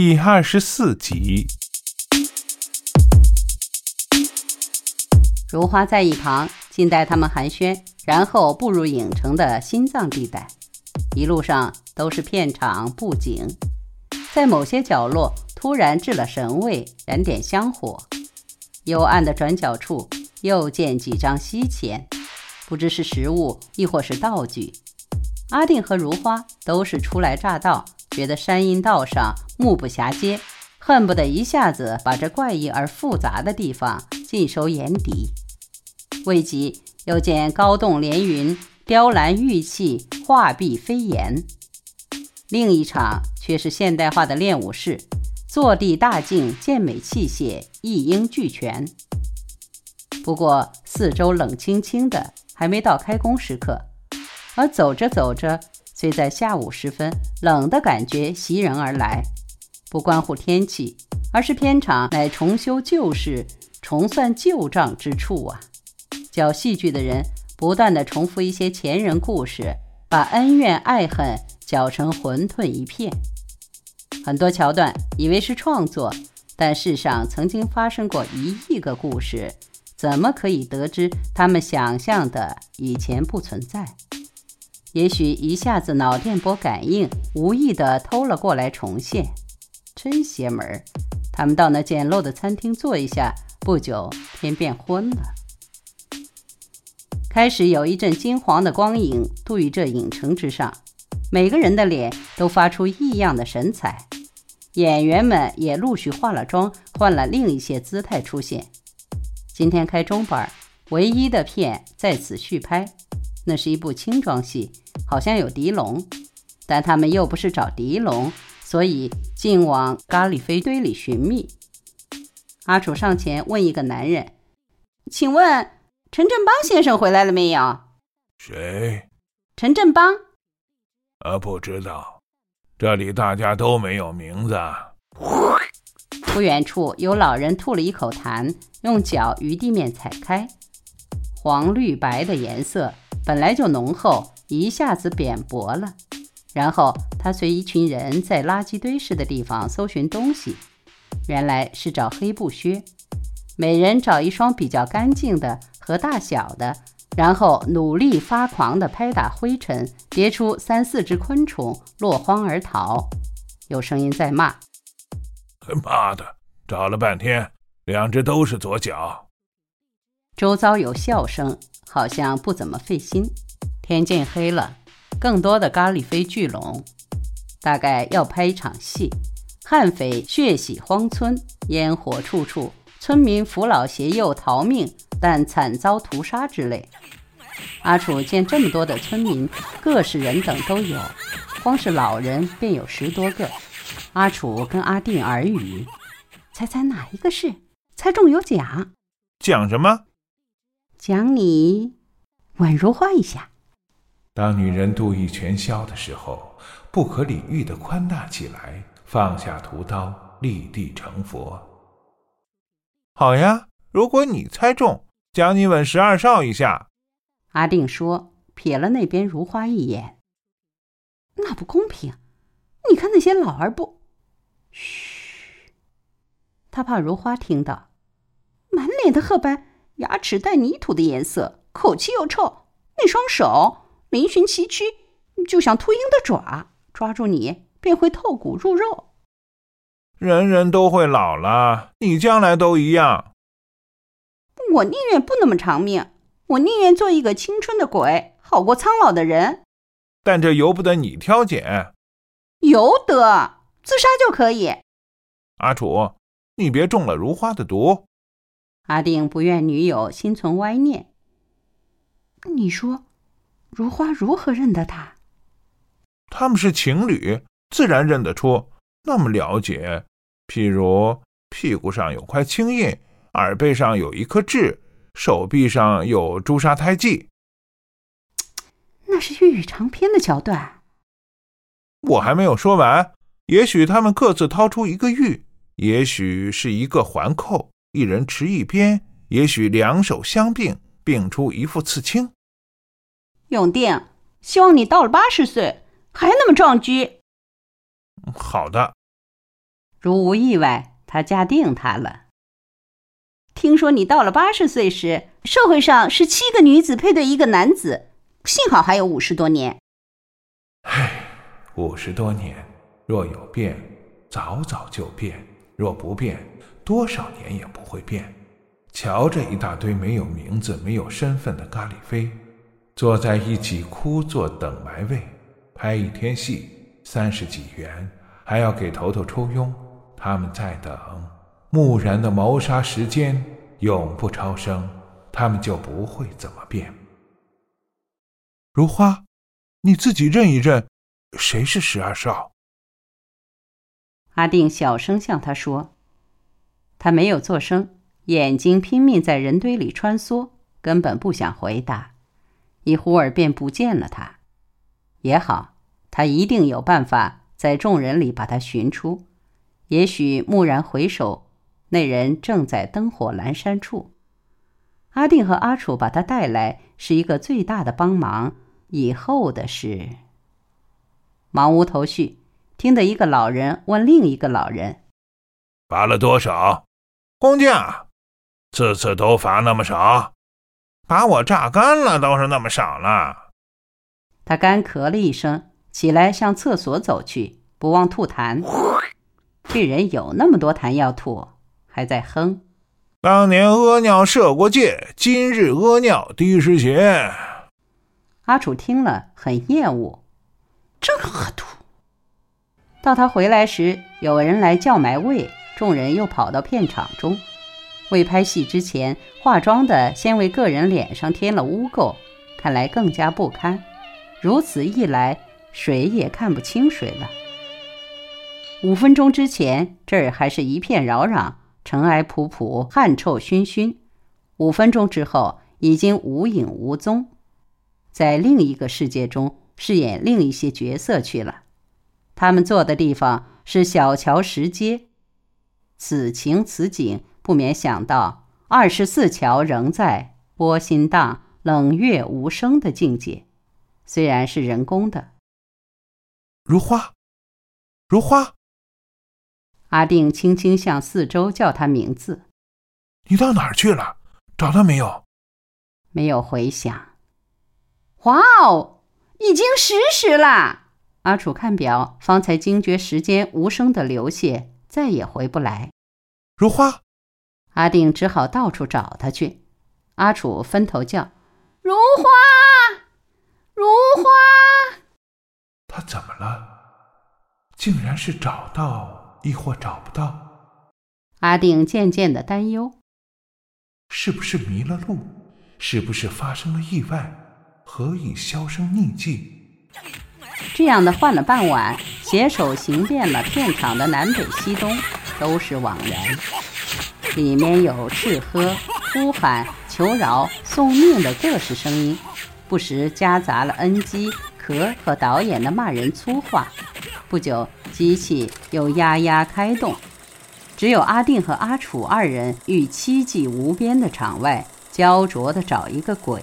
第二十四集。如花在一旁静待他们寒暄，然后步入影城的心脏地带。一路上都是片场布景，在某些角落突然置了神位，燃点香火。幽暗的转角处又见几张西钱，不知是实物亦或是道具。阿定和如花都是初来乍到，觉得山阴道上目不暇接，恨不得一下子把这怪异而复杂的地方尽收眼底。未及，又见高栋连云，雕栏玉砌，画壁飞檐。另一场却是现代化的练武室，坐地大镜，健美器械一应俱全。不过四周冷清清的，还没到开工时刻。而走着走着，虽在下午时分，冷的感觉袭人而来，不关乎天气，而是片场乃重修旧事、重算旧账之处啊！教戏剧的人不断的重复一些前人故事，把恩怨爱恨搅成混沌一片。很多桥段以为是创作，但世上曾经发生过一亿个故事，怎么可以得知他们想象的以前不存在？也许一下子脑电波感应，无意的偷了过来重现，真邪门儿！他们到那简陋的餐厅坐一下，不久天变昏了。开始有一阵金黄的光影渡于这影城之上，每个人的脸都发出异样的神采，演员们也陆续化了妆，换了另一些姿态出现。今天开中班，唯一的片在此续拍。那是一部轻装戏，好像有狄龙，但他们又不是找狄龙，所以竟往咖喱飞堆里寻觅。阿楚上前问一个男人：“请问陈振邦先生回来了没有？”“谁？”“陈振邦。”“呃，不知道，这里大家都没有名字。”不远处有老人吐了一口痰，用脚于地面踩开，黄绿白的颜色。本来就浓厚，一下子扁薄了。然后他随一群人在垃圾堆似的地方搜寻东西，原来是找黑布靴。每人找一双比较干净的和大小的，然后努力发狂地拍打灰尘，叠出三四只昆虫，落荒而逃。有声音在骂：“妈的，找了半天，两只都是左脚。”周遭有笑声。好像不怎么费心。天渐黑了，更多的咖喱飞聚拢，大概要拍一场戏。悍匪血洗荒村，烟火处处，村民扶老携幼逃命，但惨遭屠杀之类。阿楚见这么多的村民，各式人等都有，光是老人便有十多个。阿楚跟阿定耳语：“猜猜哪一个是？猜中有奖。”奖什么？奖你宛如花一下。当女人妒意全消的时候，不可理喻的宽大起来，放下屠刀，立地成佛。好呀，如果你猜中，奖你吻十二少一下。阿定说，瞥了那边如花一眼。那不公平，你看那些老儿不……嘘，他怕如花听到，满脸的褐斑。牙齿带泥土的颜色，口气又臭，那双手嶙峋崎岖，就像秃鹰的爪，抓住你便会透骨入肉。人人都会老了，你将来都一样。我宁愿不那么长命，我宁愿做一个青春的鬼，好过苍老的人。但这由不得你挑拣，由得自杀就可以。阿楚，你别中了如花的毒。阿定不愿女友心存歪念。你说，如花如何认得他？他们是情侣，自然认得出。那么了解，譬如屁股上有块青印，耳背上有一颗痣，手臂上有朱砂胎记。那是粤语长篇的桥段。我还没有说完。也许他们各自掏出一个玉，也许是一个环扣。一人持一边，也许两手相并，并出一副刺青。永定，希望你到了八十岁还那么壮举。好的。如无意外，他嫁定他了。听说你到了八十岁时，社会上是七个女子配对一个男子，幸好还有五十多年。唉，五十多年，若有变，早早就变；若不变，多少年也不会变。瞧这一大堆没有名字、没有身份的咖喱飞，坐在一起枯坐等埋位，拍一天戏三十几元，还要给头头抽佣。他们在等。木然的谋杀时间永不超生，他们就不会怎么变。如花，你自己认一认，谁是十二少？阿定小声向他说。他没有作声，眼睛拼命在人堆里穿梭，根本不想回答。一忽儿便不见了他。也好，他一定有办法在众人里把他寻出。也许蓦然回首。那人正在灯火阑珊处，阿定和阿楚把他带来是一个最大的帮忙。以后的事，忙无头绪。听得一个老人问另一个老人：“罚了多少？工匠？次次都罚那么少？把我榨干了倒是那么少了。”他干咳了一声，起来向厕所走去，不忘吐痰。这人有那么多痰要吐。还在哼。当年屙尿射过界，今日屙尿滴湿鞋。阿楚听了很厌恶，真恶毒。到他回来时，有人来叫埋位，众人又跑到片场中。未拍戏之前，化妆的先为个人脸上添了污垢，看来更加不堪。如此一来，谁也看不清谁了。五分钟之前，这儿还是一片扰攘。尘埃仆仆，汗臭熏熏。五分钟之后，已经无影无踪，在另一个世界中饰演另一些角色去了。他们坐的地方是小桥石阶。此情此景，不免想到二十四桥仍在，波心荡，冷月无声的境界。虽然是人工的，如花，如花。阿定轻轻向四周叫他名字：“你到哪儿去了？找到没有？”没有回响。哇哦，已经十时了！阿楚看表，方才惊觉时间无声的流泻，再也回不来。如花，阿定只好到处找他去。阿楚分头叫：“如花，如花！”他怎么了？竟然是找到。亦或找不到，阿定渐渐的担忧：是不是迷了路？是不是发生了意外？何以销声匿迹？这样的换了半晚，携手行遍了片场的南北西东，都是枉然。里面有吃喝、呼喊、求饶、送命的各式声音，不时夹杂了 NG、壳和导演的骂人粗话。不久。机器又呀呀开动，只有阿定和阿楚二人于凄寂无边的场外焦灼地找一个鬼。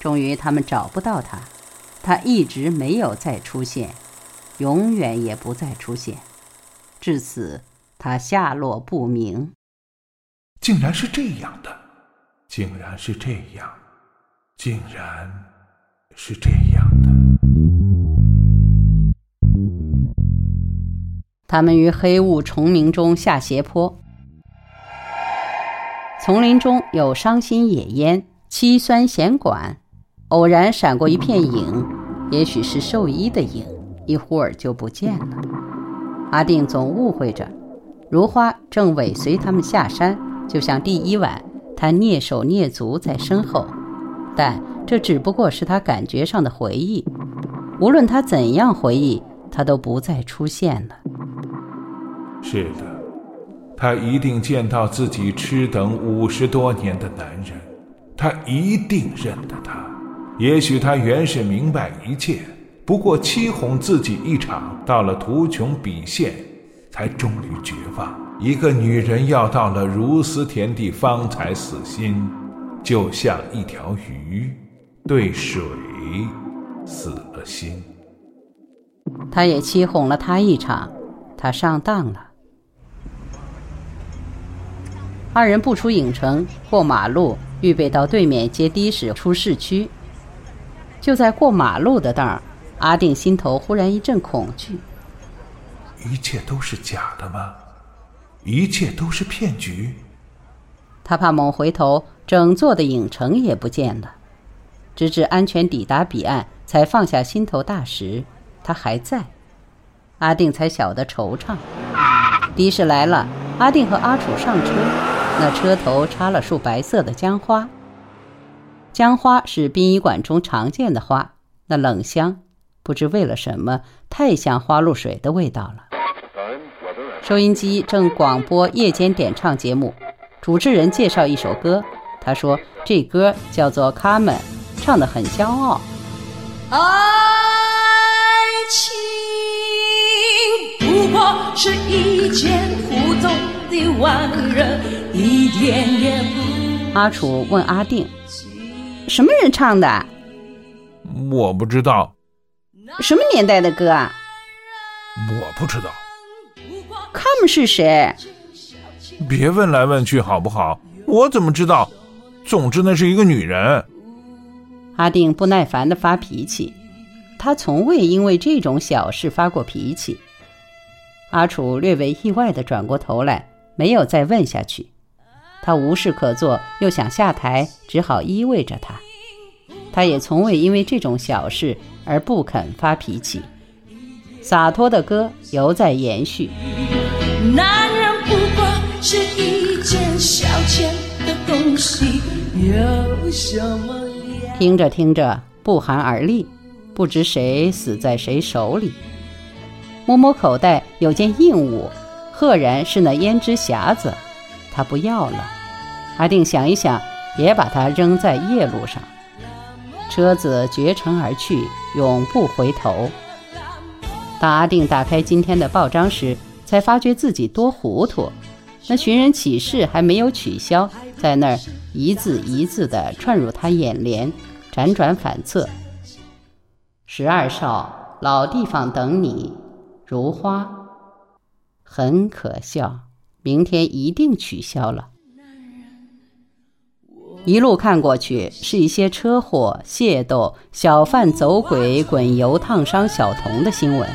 终于，他们找不到他，他一直没有再出现，永远也不再出现。至此，他下落不明。竟然是这样的，竟然是这样，竟然是这样的。他们于黑雾重明中下斜坡，丛林中有伤心野烟，凄酸弦管，偶然闪过一片影，也许是兽医的影，一会儿就不见了。阿定总误会着，如花正尾随他们下山，就像第一晚他蹑手蹑足在身后，但这只不过是他感觉上的回忆，无论他怎样回忆，他都不再出现了。是的，他一定见到自己痴等五十多年的男人，他一定认得他。也许他原是明白一切，不过欺哄自己一场，到了图穷匕现，才终于绝望。一个女人要到了如斯田地方才死心，就像一条鱼对水死了心。他也欺哄了他一场，他上当了。二人不出影城，过马路，预备到对面接的士出市区。就在过马路的当儿，阿定心头忽然一阵恐惧。一切都是假的吗？一切都是骗局？他怕猛回头，整座的影城也不见了。直至安全抵达彼岸，才放下心头大石。他还在，阿定才晓得惆怅。的士来了，阿定和阿楚上车，那车头插了束白色的姜花。姜花是殡仪馆中常见的花，那冷香，不知为了什么，太像花露水的味道了。收音机正广播夜间点唱节目，主持人介绍一首歌，他说这歌叫做《卡门》，唱得很骄傲。爱情不过是一件普通的玩人，一点也不。阿楚问阿定。什么人唱的？我不知道。什么年代的歌啊？我不知道。他们是谁？别问来问去好不好？我怎么知道？总之那是一个女人。阿定不耐烦的发脾气，他从未因为这种小事发过脾气。阿楚略微意外的转过头来，没有再问下去。他无事可做，又想下台，只好依偎着他。他也从未因为这种小事而不肯发脾气。洒脱的歌犹在延续。男人不过是一件消遣的东西，有什么？听着听着，不寒而栗，不知谁死在谁手里。摸摸口袋，有件硬物，赫然是那胭脂匣子。他不要了，阿定想一想，也把它扔在夜路上。车子绝尘而去，永不回头。当阿定打开今天的报章时，才发觉自己多糊涂。那寻人启事还没有取消，在那儿一字一字地串入他眼帘，辗转反侧。十二少，老地方等你，如花，很可笑。明天一定取消了。一路看过去，是一些车祸、械斗、小贩走鬼、滚油烫伤小童的新闻，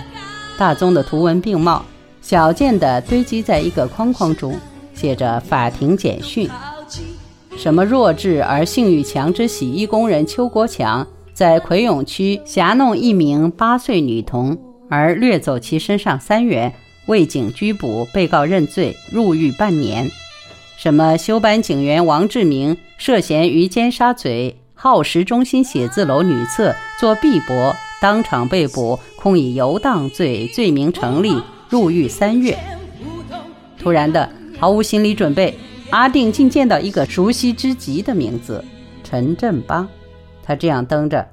大宗的图文并茂，小件的堆积在一个框框中，写着法庭简讯。什么弱智而性欲强之洗衣工人邱国强，在葵涌区挟弄一名八岁女童，而掠走其身上三元。未警拘捕，被告认罪，入狱半年。什么休班警员王志明涉嫌于尖沙咀浩实中心写字楼女厕做臂膊，当场被捕，控以游荡罪罪名成立，入狱三月。突然的，毫无心理准备，阿定竟见到一个熟悉之极的名字——陈振邦。他这样登着：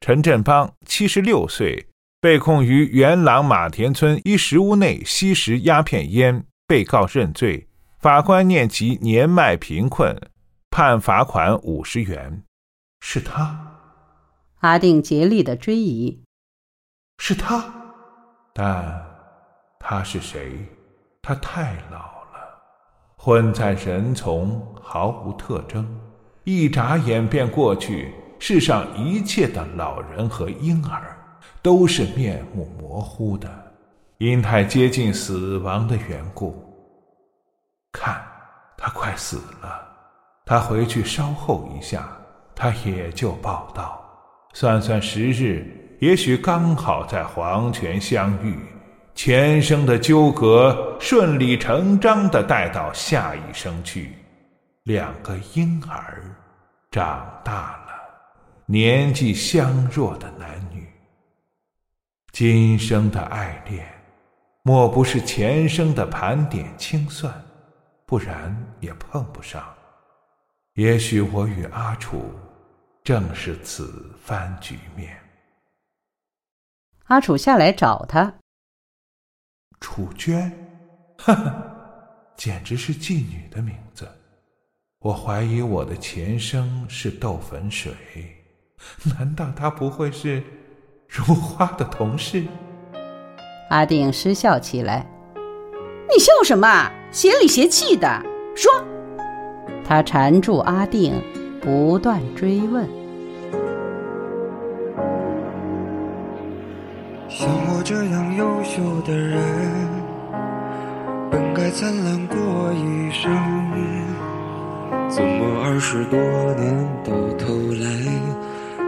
陈振邦，七十六岁。被控于元朗马田村一石屋内吸食鸦片烟，被告认罪。法官念及年迈贫困，判罚款五十元。是他。阿定竭力的追疑。是他，但他是谁？他太老了，混在人丛，毫无特征，一眨眼便过去。世上一切的老人和婴儿。都是面目模糊的，因太接近死亡的缘故。看，他快死了。他回去稍后一下，他也就报道。算算时日，也许刚好在黄泉相遇，前生的纠葛顺理成章的带到下一生去。两个婴儿长大了，年纪相若的男女。今生的爱恋，莫不是前生的盘点清算？不然也碰不上。也许我与阿楚正是此番局面。阿楚下来找他。楚娟，哈哈，简直是妓女的名字。我怀疑我的前生是豆粉水，难道她不会是？如花的同事，阿定失笑起来。你笑什么？邪里邪气的，说。他缠住阿定，不断追问。像我这样优秀的人，本该灿烂过一生，怎么二十多年到头来，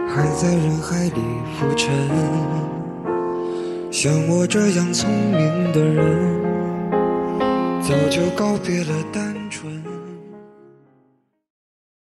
还在人海里浮沉？像我这样聪明的人，早就告别了单。